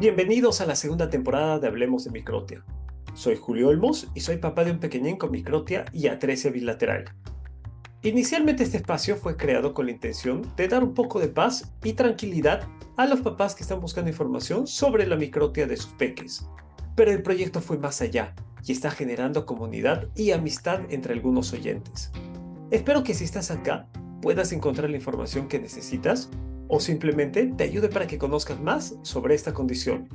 Bienvenidos a la segunda temporada de Hablemos de Microtia. Soy Julio Olmos y soy papá de un pequeñín con microtia y atresia bilateral. Inicialmente este espacio fue creado con la intención de dar un poco de paz y tranquilidad a los papás que están buscando información sobre la microtia de sus peques. Pero el proyecto fue más allá y está generando comunidad y amistad entre algunos oyentes. Espero que si estás acá puedas encontrar la información que necesitas o simplemente te ayude para que conozcas más sobre esta condición.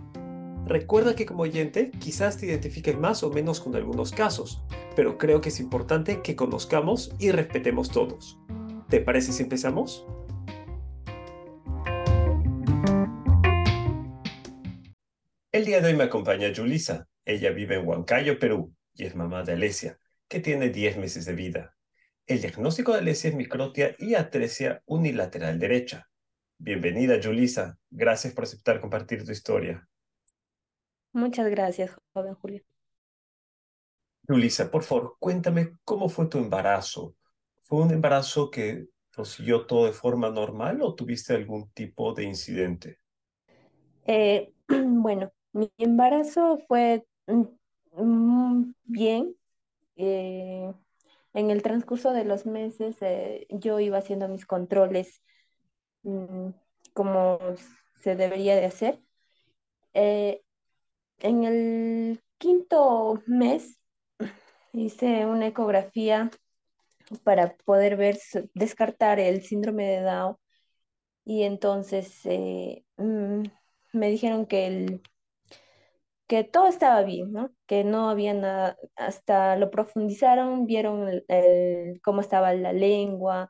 Recuerda que como oyente quizás te identifiques más o menos con algunos casos, pero creo que es importante que conozcamos y respetemos todos. ¿Te parece si empezamos? El día de hoy me acompaña Julisa. Ella vive en Huancayo, Perú, y es mamá de Alesia, que tiene 10 meses de vida. El diagnóstico de Alesia es microtia y atresia unilateral derecha. Bienvenida, Julisa. Gracias por aceptar compartir tu historia. Muchas gracias, joven Julio. Julisa, por favor, cuéntame cómo fue tu embarazo. ¿Fue un embarazo que prosiguió todo de forma normal o tuviste algún tipo de incidente? Eh, bueno, mi embarazo fue mm, mm, bien. Eh, en el transcurso de los meses eh, yo iba haciendo mis controles Mm, como se debería de hacer. Eh, en el quinto mes hice una ecografía para poder ver, descartar el síndrome de Down y entonces eh, mm, me dijeron que, el, que todo estaba bien, ¿no? que no había nada, hasta lo profundizaron, vieron cómo estaba la lengua,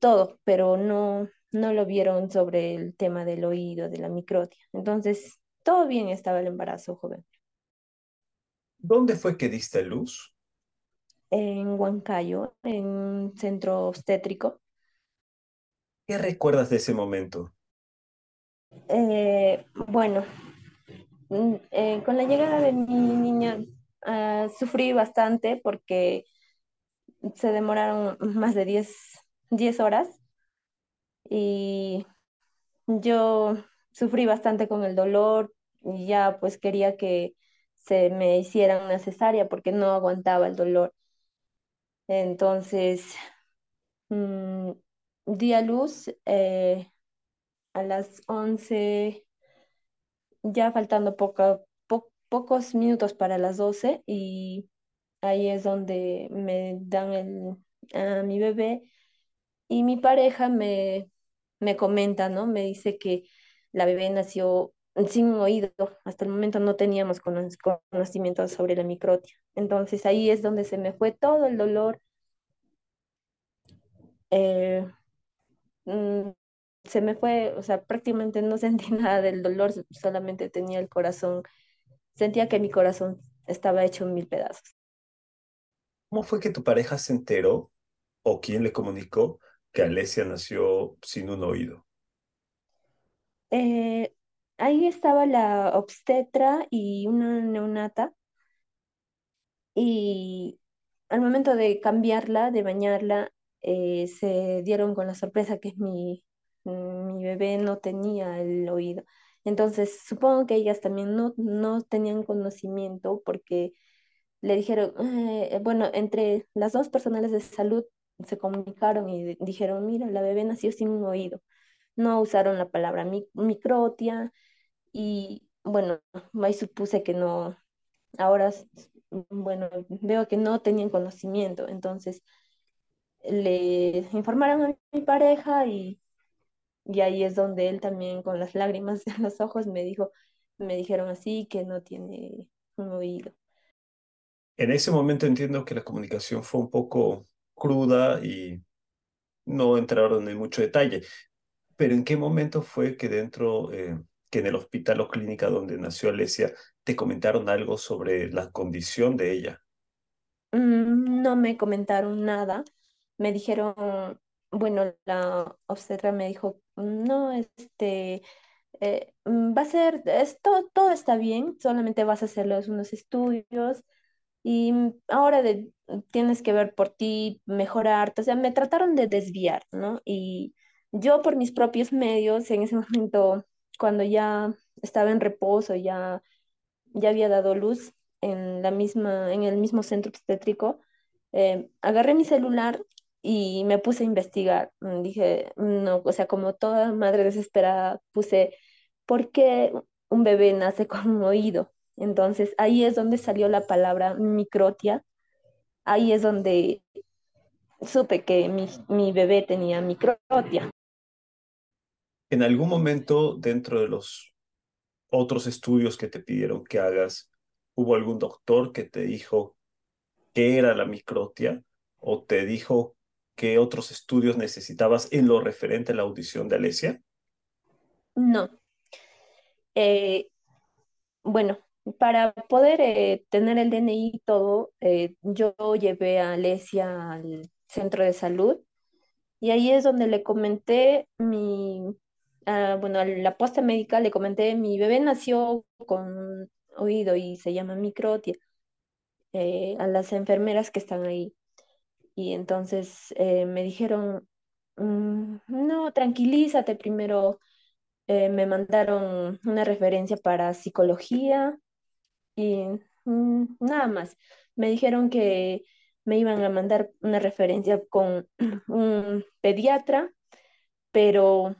todo, pero no, no lo vieron sobre el tema del oído, de la microtia. Entonces, todo bien estaba el embarazo, joven. ¿Dónde fue que diste luz? En Huancayo, en un centro obstétrico. ¿Qué recuerdas de ese momento? Eh, bueno, mm, eh, con la llegada de mi niña ah, sufrí bastante porque se demoraron más de 10, 10 horas y yo sufrí bastante con el dolor y ya pues quería que se me hicieran una cesárea porque no aguantaba el dolor. Entonces, mm, di a luz eh, a las 11, ya faltando pocos minutos para las 12 y ahí es donde me dan el, a mi bebé y mi pareja me, me comenta, ¿no? Me dice que la bebé nació sin oído. Hasta el momento no teníamos conocimiento sobre la microtia. Entonces ahí es donde se me fue todo el dolor. Eh, mm, se me fue, o sea, prácticamente no sentí nada del dolor, solamente tenía el corazón, sentía que mi corazón estaba hecho en mil pedazos. ¿Cómo fue que tu pareja se enteró o quién le comunicó que Alesia nació sin un oído? Eh, ahí estaba la obstetra y una neonata. Y al momento de cambiarla, de bañarla, eh, se dieron con la sorpresa que mi, mi bebé no tenía el oído. Entonces, supongo que ellas también no, no tenían conocimiento porque le dijeron, eh, bueno, entre las dos personales de salud se comunicaron y dijeron, mira, la bebé nació sin un oído. No usaron la palabra microtia y bueno, ahí supuse que no, ahora, bueno, veo que no tenían conocimiento, entonces le informaron a mi pareja y, y ahí es donde él también con las lágrimas en los ojos me dijo, me dijeron así que no tiene un oído. En ese momento entiendo que la comunicación fue un poco cruda y no entraron en mucho detalle. Pero ¿en qué momento fue que dentro, eh, que en el hospital o clínica donde nació Alesia, te comentaron algo sobre la condición de ella? Mm, no me comentaron nada. Me dijeron, bueno, la obstetra me dijo, no, este, eh, mm, va a ser, esto, todo está bien, solamente vas a hacerlos unos estudios y ahora de, tienes que ver por ti, mejorarte, o sea, me trataron de desviar, ¿no? Y yo por mis propios medios, en ese momento, cuando ya estaba en reposo, ya, ya había dado luz en la misma, en el mismo centro obstétrico, eh, agarré mi celular y me puse a investigar. Mm, Dije, no, o sea, como toda madre desesperada, puse, ¿por qué un bebé nace con un oído? Entonces ahí es donde salió la palabra microtia, ahí es donde supe que mi, mi bebé tenía microtia. En algún momento dentro de los otros estudios que te pidieron que hagas, ¿hubo algún doctor que te dijo qué era la microtia o te dijo qué otros estudios necesitabas en lo referente a la audición de Alesia? No. Eh, bueno, para poder eh, tener el DNI y todo, eh, yo llevé a Alesia al centro de salud y ahí es donde le comenté mi, ah, bueno, a la posta médica le comenté, mi bebé nació con oído y se llama microtia, eh, a las enfermeras que están ahí. Y entonces me dijeron, "Mm, no, tranquilízate, primero me mandaron una referencia para psicología y mm, nada más. Me dijeron que me iban a mandar una referencia con un pediatra, pero,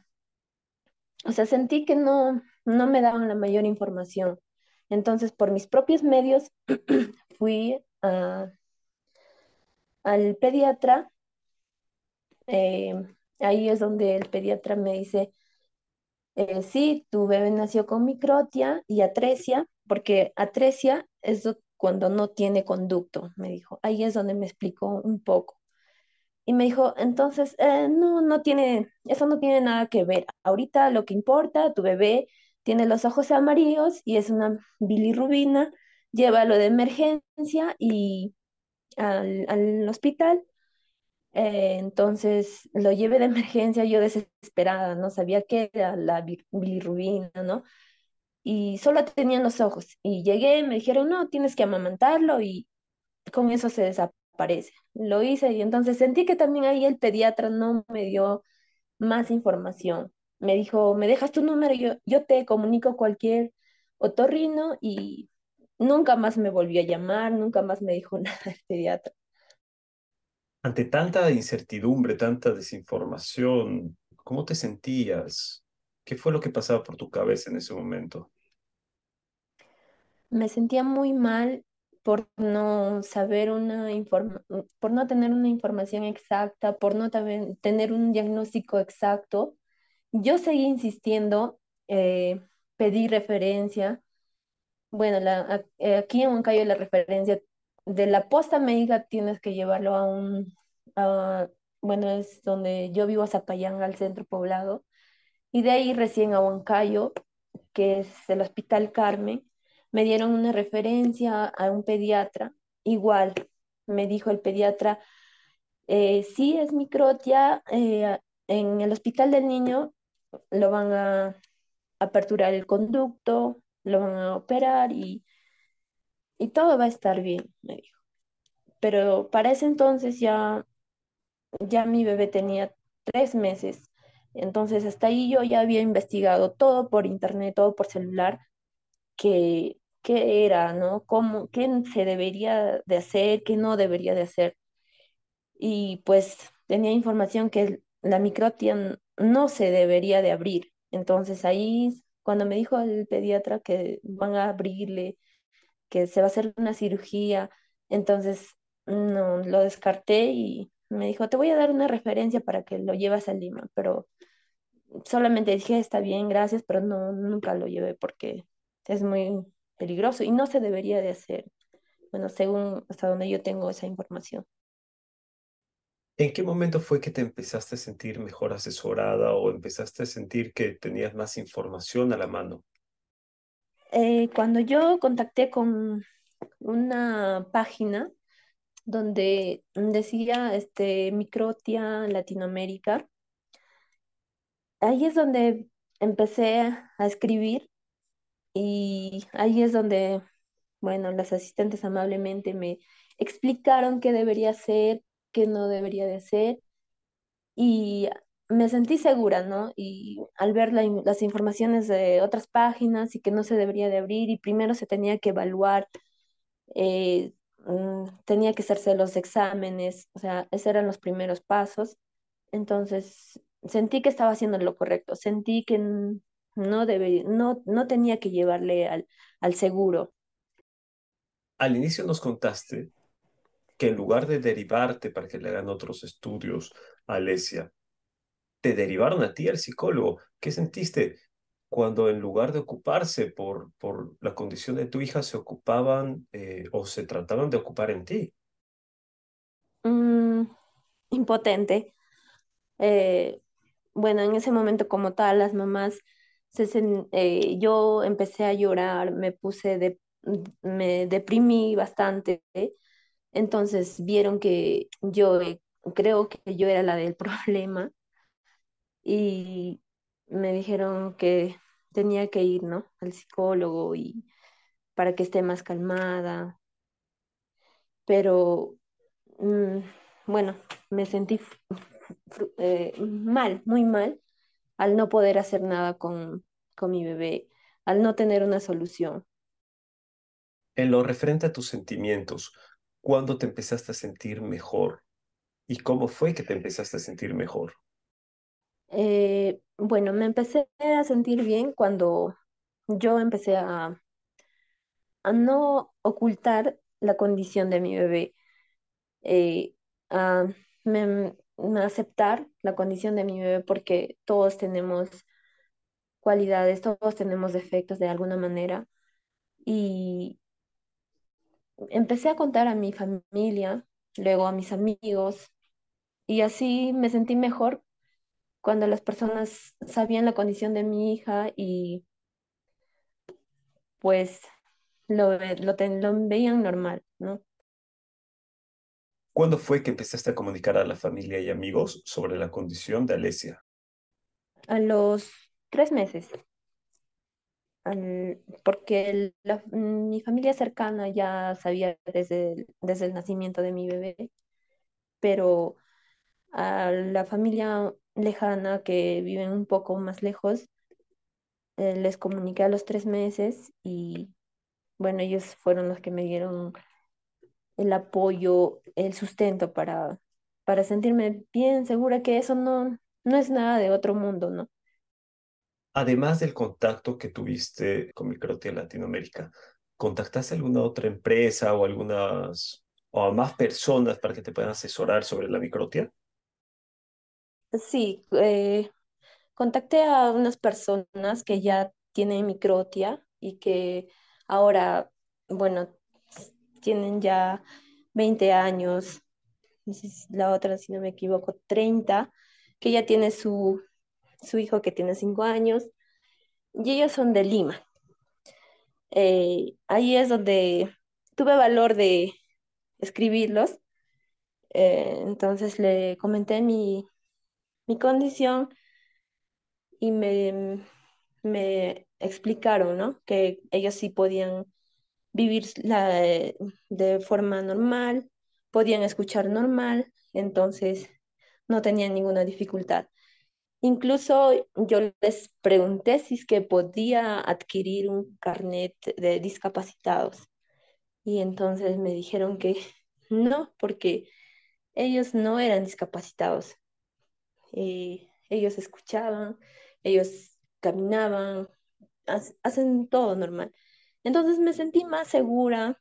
o sea, sentí que no, no me daban la mayor información. Entonces, por mis propios medios, fui al pediatra. eh, ahí es donde el pediatra me dice, eh, sí, tu bebé nació con microtia y atresia, porque atresia es do- cuando no tiene conducto, me dijo. Ahí es donde me explicó un poco. Y me dijo, entonces, eh, no, no tiene, eso no tiene nada que ver. Ahorita lo que importa, tu bebé tiene los ojos amarillos y es una bilirrubina, llévalo de emergencia y al, al hospital. Eh, entonces lo llevé de emergencia, yo desesperada, no sabía qué era la bi- bilirrubina, ¿no? Y solo tenían los ojos. Y llegué, me dijeron, no, tienes que amamantarlo y con eso se desaparece. Lo hice y entonces sentí que también ahí el pediatra no me dio más información. Me dijo, ¿me dejas tu número? Yo, yo te comunico cualquier otorrino y nunca más me volvió a llamar, nunca más me dijo nada el pediatra. Ante tanta incertidumbre, tanta desinformación, ¿cómo te sentías? ¿Qué fue lo que pasaba por tu cabeza en ese momento? Me sentía muy mal por no saber una informa- por no tener una información exacta, por no tener un diagnóstico exacto. Yo seguí insistiendo, eh, pedí referencia. Bueno, eh, aquí en Huancayo la referencia de la posta médica tienes que llevarlo a un, a- bueno, es donde yo vivo, a Zapayán, al centro poblado, y de ahí recién a Huancayo que es el Hospital Carmen, me dieron una referencia a un pediatra. Igual, me dijo el pediatra, eh, sí es microtia, eh, en el Hospital del Niño lo van a aperturar el conducto, lo van a operar y, y todo va a estar bien, me dijo. Pero para ese entonces ya, ya mi bebé tenía tres meses. Entonces hasta ahí yo ya había investigado todo por internet, todo por celular qué, qué era, ¿no? Cómo, qué se debería de hacer, qué no debería de hacer. Y pues tenía información que la microtia n- no se debería de abrir. Entonces ahí, cuando me dijo el pediatra que van a abrirle, que se va a hacer una cirugía, entonces no, lo descarté y me dijo, te voy a dar una referencia para que lo llevas a Lima, pero solamente dije, está bien, gracias, pero no, nunca lo llevé porque es muy peligroso y no se debería de hacer. Bueno, según hasta donde yo tengo esa información. ¿En qué momento fue que te empezaste a sentir mejor asesorada o empezaste a sentir que tenías más información a la mano? Eh, cuando yo contacté con una página donde decía este, Microtia Latinoamérica, ahí es donde empecé a escribir y ahí es donde, bueno, las asistentes amablemente me explicaron qué debería hacer, qué no debería de hacer. Y me sentí segura, ¿no? Y al ver la las informaciones de otras páginas y que no se debería de abrir y primero se tenía que evaluar, eh, mm, tenía que hacerse los exámenes, o sea, esos eran los primeros pasos. Entonces, sentí que estaba haciendo lo correcto, sentí que no debe, no, no tenía que llevarle al, al seguro. Al inicio nos contaste que en lugar de derivarte para que le hagan otros estudios a Alesia, te derivaron a ti al psicólogo. ¿Qué sentiste cuando en lugar de ocuparse por, por la condición de tu hija, se ocupaban eh, o se trataban de ocupar en ti? Mm, impotente. Eh, bueno, en ese momento como tal, las mamás, se, eh, yo empecé a llorar, me puse de, me deprimí bastante. Entonces vieron que yo eh, creo que yo era la del problema y me dijeron que tenía que ir, ¿no? Al psicólogo y para que esté más calmada, pero mm, bueno, me sentí eh, mal, muy mal al no poder hacer nada con, con mi bebé, al no tener una solución. En lo referente a tus sentimientos, ¿cuándo te empezaste a sentir mejor? ¿Y cómo fue que te empezaste a sentir mejor? Eh, bueno, me empecé a sentir bien cuando yo empecé a, a no ocultar la condición de mi bebé, eh, a, me- a aceptar la condición de mi bebé porque todos tenemos cualidades, todos tenemos defectos de alguna manera. Y empecé a contar a mi familia, luego a mis amigos, y así me sentí mejor cuando las personas sabían la condición de mi hija y pues lo, lo, lo veían normal, ¿no? ¿Cuándo fue que empezaste a comunicar a la familia y amigos sobre la condición de Alesia? A los tres meses, porque la- mi familia cercana ya sabía desde el, desde el nacimiento de mi bebé, pero a la familia lejana que viven un poco más lejos, eh, les comuniqué a los tres meses y bueno, ellos fueron los que me dieron el apoyo, el sustento para, para sentirme bien segura que eso no, no es nada de otro mundo, ¿no? Además del contacto que tuviste con Microtia Latinoamérica, ¿contactaste alguna otra empresa o algunas o a más personas para que te puedan asesorar sobre la microtia? Sí, eh, contacté a unas personas que ya tienen microtia y que ahora, bueno, tienen ya 20 años, la otra, si no me equivoco, 30, que ya tiene su, su hijo que tiene 5 años, y ellos son de Lima. Eh, ahí es donde tuve valor de escribirlos. eh, entonces le comenté mi, mi condición y me, me explicaron, ¿no? Que ellos sí podían vivir de forma normal, podían escuchar normal, entonces no tenían ninguna dificultad. Incluso yo les pregunté si es que podía adquirir un carnet de discapacitados y entonces me dijeron que no, porque ellos no eran discapacitados. Ellos escuchaban, ellos caminaban, ha- hacen todo normal. Entonces me sentí más segura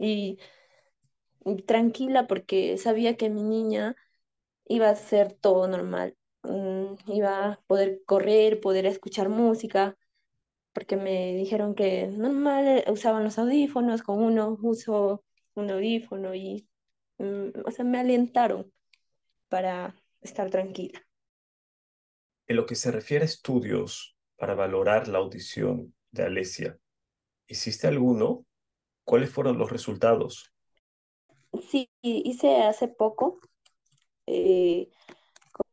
y, tranquila porque sabía que mi niña iba a hacer todo normal. Mm, iba a poder correr, poder escuchar música, porque me dijeron que normal eh, usaban los audífonos, con uno uso un audífono y, mm, o sea, me alentaron para estar tranquila. En lo que se refiere a estudios para valorar la audición de Alesia, ¿hiciste alguno? ¿Cuáles fueron los resultados? Sí, hice hace poco, eh,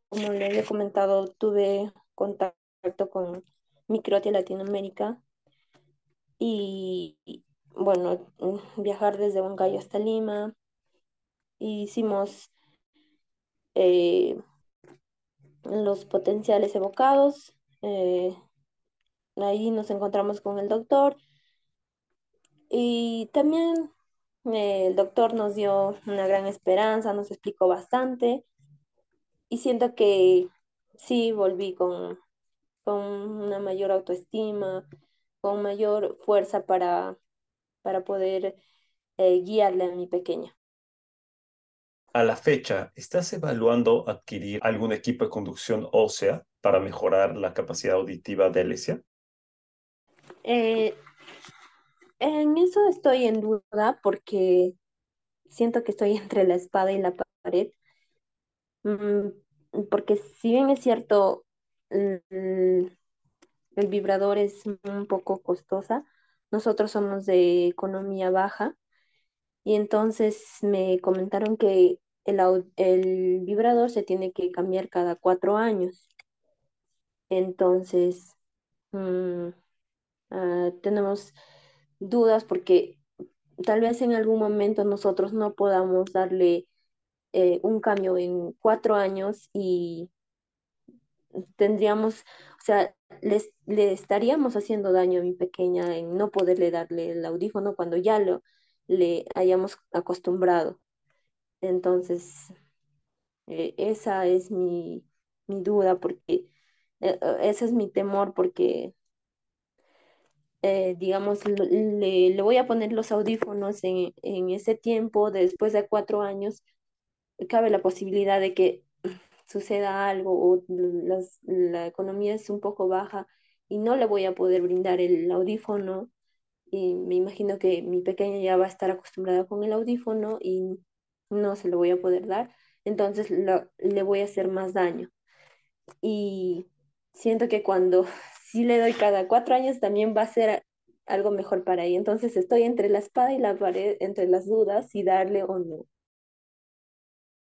como le había comentado, tuve contacto con Microtia Latinoamérica y, bueno, mm, viajar desde Huancayo hasta Lima. Hicimos eh, los potenciales evocados. eh, ahí nos encontramos con el doctor y también eh, el doctor nos dio una gran esperanza, nos explicó bastante y siento que sí volví con, con una mayor autoestima, con mayor fuerza para, para poder eh, guiarle a mi pequeña. A la fecha, ¿estás evaluando adquirir algún equipo de conducción ósea para mejorar la capacidad auditiva de Alesia? Eh, en eso estoy en duda porque siento que estoy entre la espada y la pared. Mm, porque si bien es cierto, el, vibrador es un poco costosa, nosotros somos de economía baja y entonces me comentaron que el vibrador se tiene que cambiar cada cuatro años. Entonces, mm, ah, tenemos dudas porque tal vez en algún momento nosotros no podamos darle eh, un cambio en cuatro años y tendríamos, o sea, les, le estaríamos haciendo daño a mi pequeña en no poderle darle el audífono cuando ya lo le hayamos acostumbrado. Entonces, eh, esa es mi, mi duda porque eh, ese es mi temor porque, eh, digamos, le, le voy a poner los audífonos en, en ese tiempo, después de cuatro años, cabe la posibilidad de que suceda algo o las- la economía es un poco baja y no le voy a poder brindar el audífono y me imagino que mi pequeña ya va a estar acostumbrada con el audífono y no se lo voy a poder dar, entonces lo- le voy a hacer más daño. Y siento que cuando sí le doy cada cuatro años también va a ser algo mejor para ella. Entonces estoy entre la espada y la pared, entre las dudas si darle o no.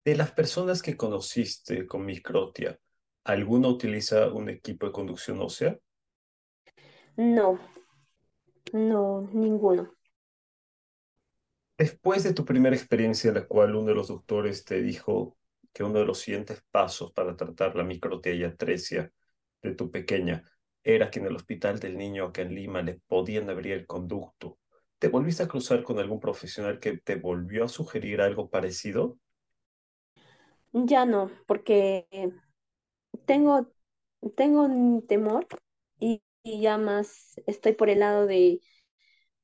De las personas que conociste con microtia, ¿alguna utiliza un equipo de conducción ósea? No, no, ninguno. Después de tu primera experiencia en la cual uno de los doctores te dijo que uno de los siguientes pasos para tratar la microtia y atresia de tu pequeña era que en el hospital del niño acá en Lima le podían abrir el conducto, ¿te volviste a cruzar con algún profesional que te volvió a sugerir algo parecido? Ya no, porque tengo, tengo un temor y, y ya más estoy por el lado de,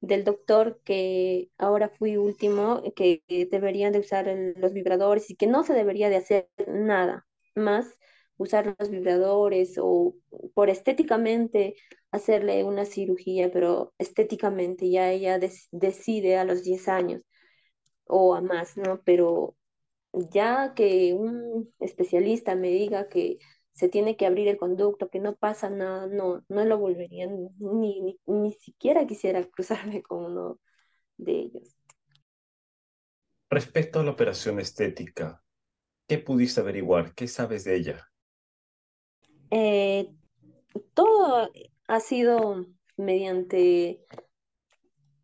del doctor que ahora fui último, que deberían de usar el- los vibradores y que no se debería de hacer nada más usar los vibradores o por estéticamente hacerle una cirugía, pero estéticamente ya ella decide a los 10 años o a más, ¿no? Pero ya que un especialista me diga que se tiene que abrir el conducto, que no pasa nada, no, no lo volvería, ni, ni, ni siquiera quisiera cruzarme con uno de ellos. Respecto a la operación estética, ¿qué pudiste averiguar? ¿Qué sabes de ella? Eh, todo ha sido mediante,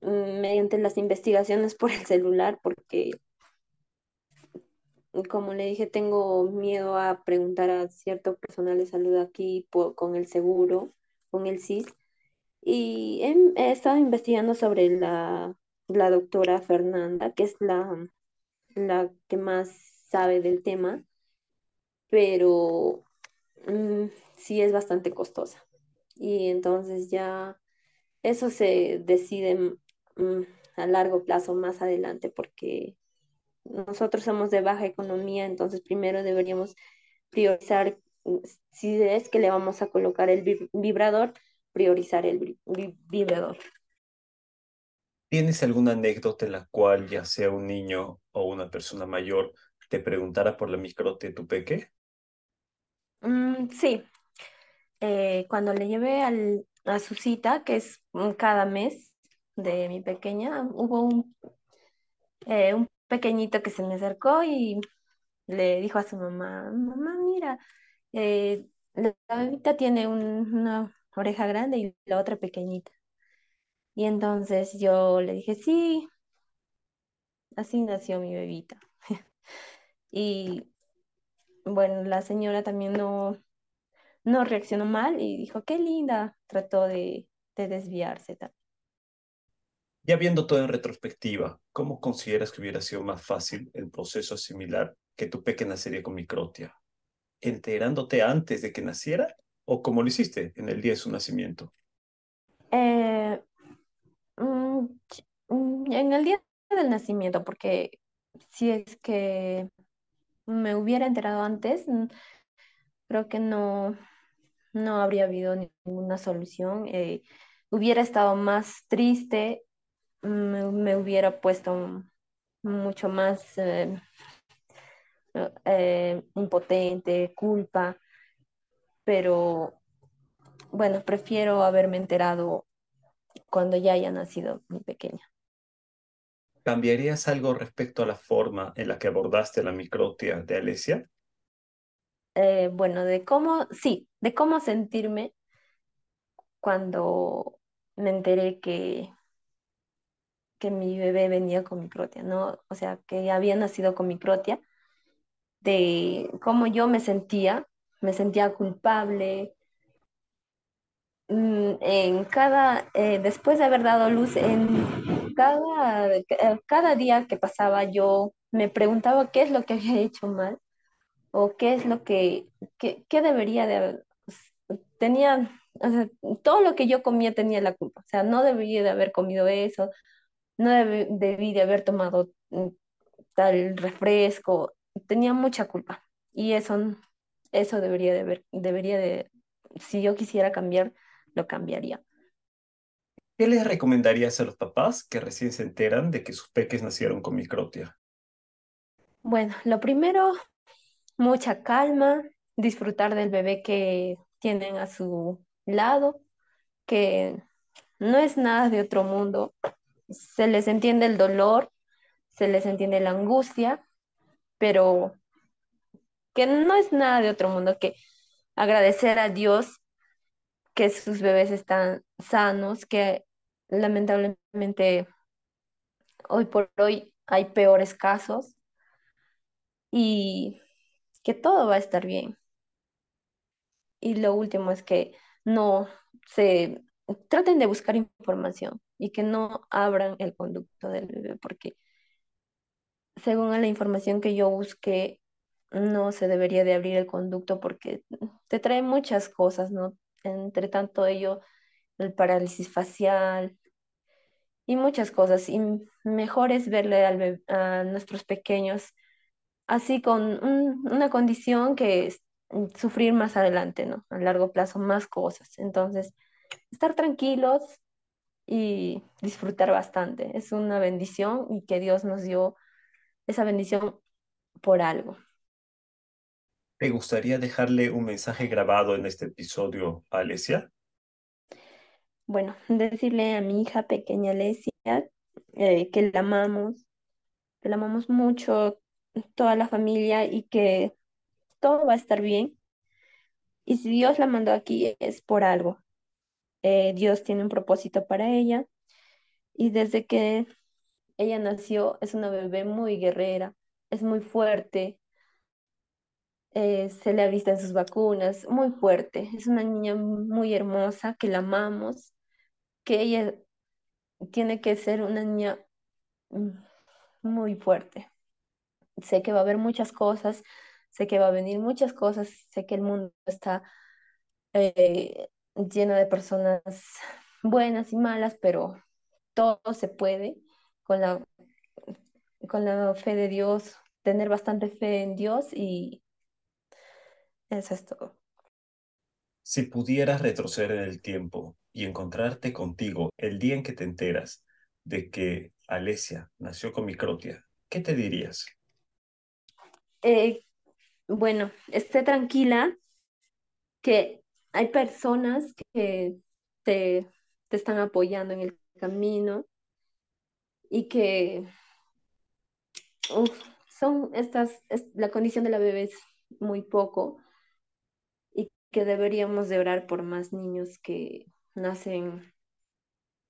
mm, mediante las investigaciones por el celular, porque como le dije, tengo miedo a preguntar a cierto personal de salud aquí por- con el seguro, con el SIS. Y he, he estado investigando sobre la, la doctora Fernanda, que es la, la que más sabe del tema, pero mm, sí es bastante costosa. Y entonces ya eso se decide mm, a largo plazo más adelante, porque nosotros somos de baja economía, entonces primero deberíamos priorizar, mm, si es que le vamos a colocar el vib- vibrador, priorizar el vi- vi- vibrador. ¿Tienes alguna anécdota en la cual ya sea un niño o una persona mayor te preguntara por la microtia de tu peque? Mm, sí, eh, cuando le llevé al- a su cita, que es mm, cada mes de mi pequeña, hubo un, eh, un pequeñito que se me acercó y le dijo a su mamá, mamá, mira, eh, la bebita tiene un- una oreja grande y la otra pequeñita. Y entonces yo le dije, sí, así nació mi bebita. Y bueno, la señora también no, no reaccionó mal y dijo, qué linda, trató de, de desviarse también. Ya viendo todo en retrospectiva, ¿cómo consideras que hubiera sido más fácil el proceso similar que tu pequeña nacería con microtia? ¿Enterándote antes de que naciera o como lo hiciste en el día de su nacimiento? Eh, mm, mm, en el día del nacimiento, porque si es que me hubiera enterado antes, creo que no, no habría habido ninguna solución. Eh, hubiera estado más triste, me, hubiera puesto mucho más eh, eh, impotente, culpa, pero bueno, prefiero haberme enterado cuando ya haya nacido mi pequeña. ¿Cambiarías algo respecto a la forma en la que abordaste la microtia de Alesia? Eh, bueno, de cómo, sí, de cómo sentirme cuando me enteré que, que mi bebé venía con microtia, ¿no? O sea, que había nacido con microtia, de cómo yo me sentía, me sentía culpable, mm, en cada, eh, después de haber dado luz, en cada, eh, cada día que pasaba yo me preguntaba qué es lo que había hecho mal o qué es lo que, qué, qué debería de haber, tenía, o sea, todo lo que yo comía tenía la culpa, o sea, no debería de haber comido eso, no deb- debí de haber tomado mm, tal refresco, tenía mucha culpa y eso, eso debería de haber, debería de, si yo quisiera cambiar, lo cambiaría. ¿Qué les recomendarías a los papás que recién se enteran de que sus peques nacieron con microtia? Bueno, lo primero, mucha calma, disfrutar del bebé que tienen a su lado, que no es nada de otro mundo, se les entiende el dolor, se les entiende la angustia, pero que no es nada de otro mundo, que agradecer a Dios que sus bebés están sanos, que lamentablemente hoy por hoy hay peores casos y que todo va a estar bien. Y lo último es que no se traten de buscar información y que no abran el conducto del bebé, porque según la información que yo busqué, no se debería de abrir el conducto porque te trae muchas cosas, ¿no? Entre tanto ello, el parálisis facial y muchas cosas. Y mejor es verle al a nuestros pequeños así con un- una condición que es mm, sufrir más adelante, ¿no? A largo plazo, más cosas. Entonces, estar tranquilos y disfrutar bastante. Es una bendición y que Dios nos dio esa bendición por algo. ¿Te gustaría dejarle un mensaje grabado en este episodio a Alesia? Bueno, decirle a mi hija pequeña Alesia eh, que la amamos, que la amamos mucho, toda la familia y que todo va a estar bien. Y si Dios la mandó aquí es por algo. Eh, Dios tiene un propósito para ella y desde que ella nació es una bebé muy guerrera, es muy fuerte, eh, se le ha visto en sus vacunas, muy fuerte. Es una niña muy hermosa que la amamos, que ella tiene que ser una niña mm, muy fuerte. Sé que va a haber muchas cosas, sé que va a venir muchas cosas, sé que el mundo está eh, lleno de personas buenas y malas, pero todo se puede con la, con la fe de Dios, tener bastante fe en Dios y eso es todo. Si pudieras retroceder en el tiempo y encontrarte contigo el día en que te enteras de que Alesia nació con microtia, ¿qué te dirías? Eh, bueno, esté tranquila que hay personas que te, te están apoyando en el camino y que uf, son estas, es- la condición de la bebé es muy poco que deberíamos de orar por más niños que nacen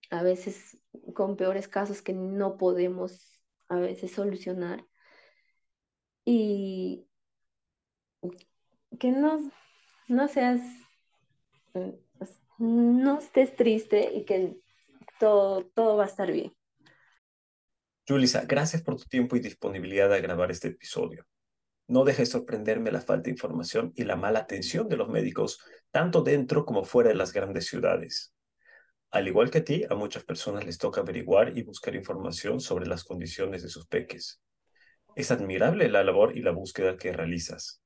a veces con peores casos que no podemos a veces solucionar y que no, no seas mm, no estés triste y que todo, todo va a estar bien. Julisa, gracias por tu tiempo y disponibilidad a grabar este episodio. No dejes sorprenderme la falta de información y la mala atención de los médicos, tanto dentro como fuera de las grandes ciudades. Al igual que a ti, a muchas personas les toca averiguar y buscar información sobre las condiciones de sus peques. Es admirable la labor y la búsqueda que realizas.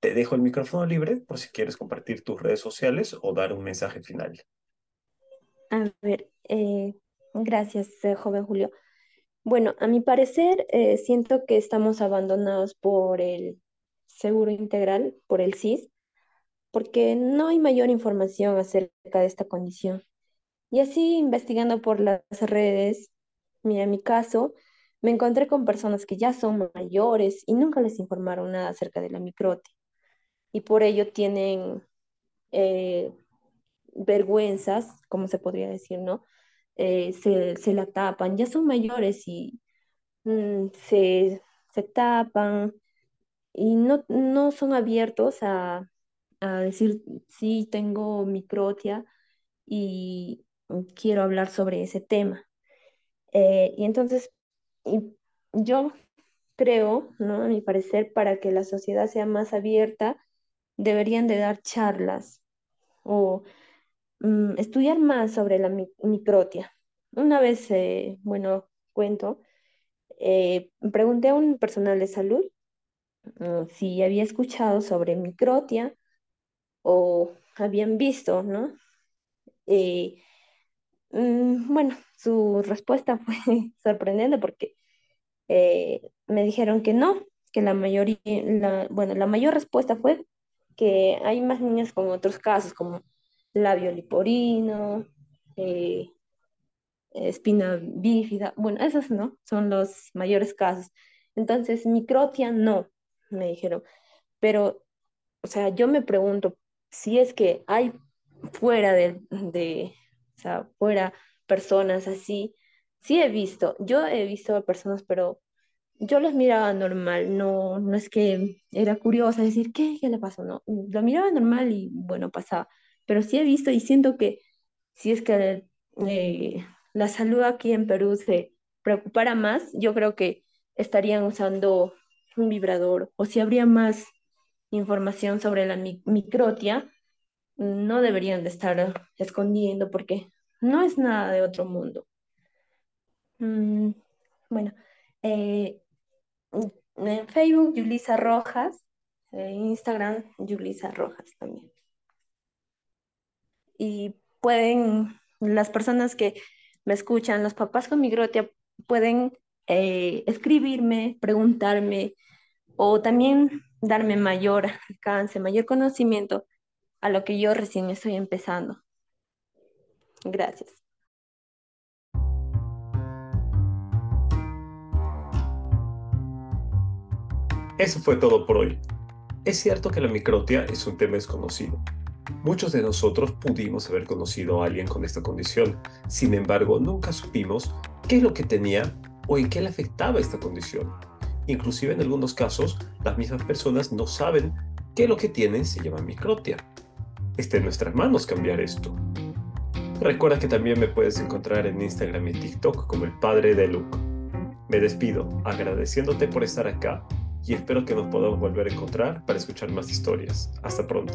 Te dejo el micrófono libre por si quieres compartir tus redes sociales o dar un mensaje final. A ver, eh, gracias, eh, joven Julio. Bueno, a mi parecer, eh, siento que estamos abandonados por el seguro integral, por el SIS, porque no hay mayor información acerca de esta condición. Y así, investigando por las redes, mira, en mi caso, me encontré con personas que ya son mayores y nunca les informaron nada acerca de la microtia. Y por ello tienen vergüenzas, como se podría decir, ¿no? Eh, se, la tapan, ya son mayores y mm, se, tapan y no, no son abiertos a, decir, sí, tengo microtia y quiero hablar sobre ese tema. Eh, y entonces, yo creo, ¿no? A mi parecer, para que la sociedad sea más abierta, deberían de dar charlas o Mm, estudiar más sobre la microtia. Una vez, eh, bueno, cuento, eh, pregunté a un personal de salud mm, si había escuchado sobre microtia o habían visto, ¿no? Eh, mm, bueno, su respuesta fue sorprendente porque me dijeron que no, que la mayoría, bueno, la mayor respuesta fue que hay más niños con otros casos, como labio liporino, eh, espina bífida, bueno, esos no, son los mayores casos. Entonces, microtia no, me dijeron, pero, o sea, yo me pregunto si es que hay fuera de, de o sea, fuera personas así, sí he visto, yo he visto a personas, pero yo los miraba normal, no, no es que era curiosa decir, ¿qué, qué le pasó? No, lo miraba normal y bueno, pasaba pero sí he visto y siento que si es que eh, la salud aquí en Perú se preocupara más, yo creo que estarían usando un vibrador o si habría más información sobre la microtia, no deberían de estar escondiendo porque no es nada de otro mundo. Mm, bueno, eh, en Facebook, Yulisa Rojas, Instagram, Yulisa Rojas también y pueden, las personas que me escuchan, los papás con migrotia, pueden eh, escribirme, preguntarme o también darme mayor alcance, mayor conocimiento a lo que yo recién estoy empezando. Gracias. Eso fue todo por hoy. Es cierto que la microtia es un tema desconocido, Muchos de nosotros pudimos haber conocido a alguien con esta condición, sin embargo nunca supimos qué es lo que tenía o en qué le afectaba esta condición. Inclusive en algunos casos las mismas personas no saben que lo que tienen se llama microtia. Está en nuestras manos cambiar esto. Recuerda que también me puedes encontrar en Instagram y TikTok como el padre de Luke. Me despido agradeciéndote por estar acá y espero que nos podamos volver a encontrar para escuchar más historias. Hasta pronto.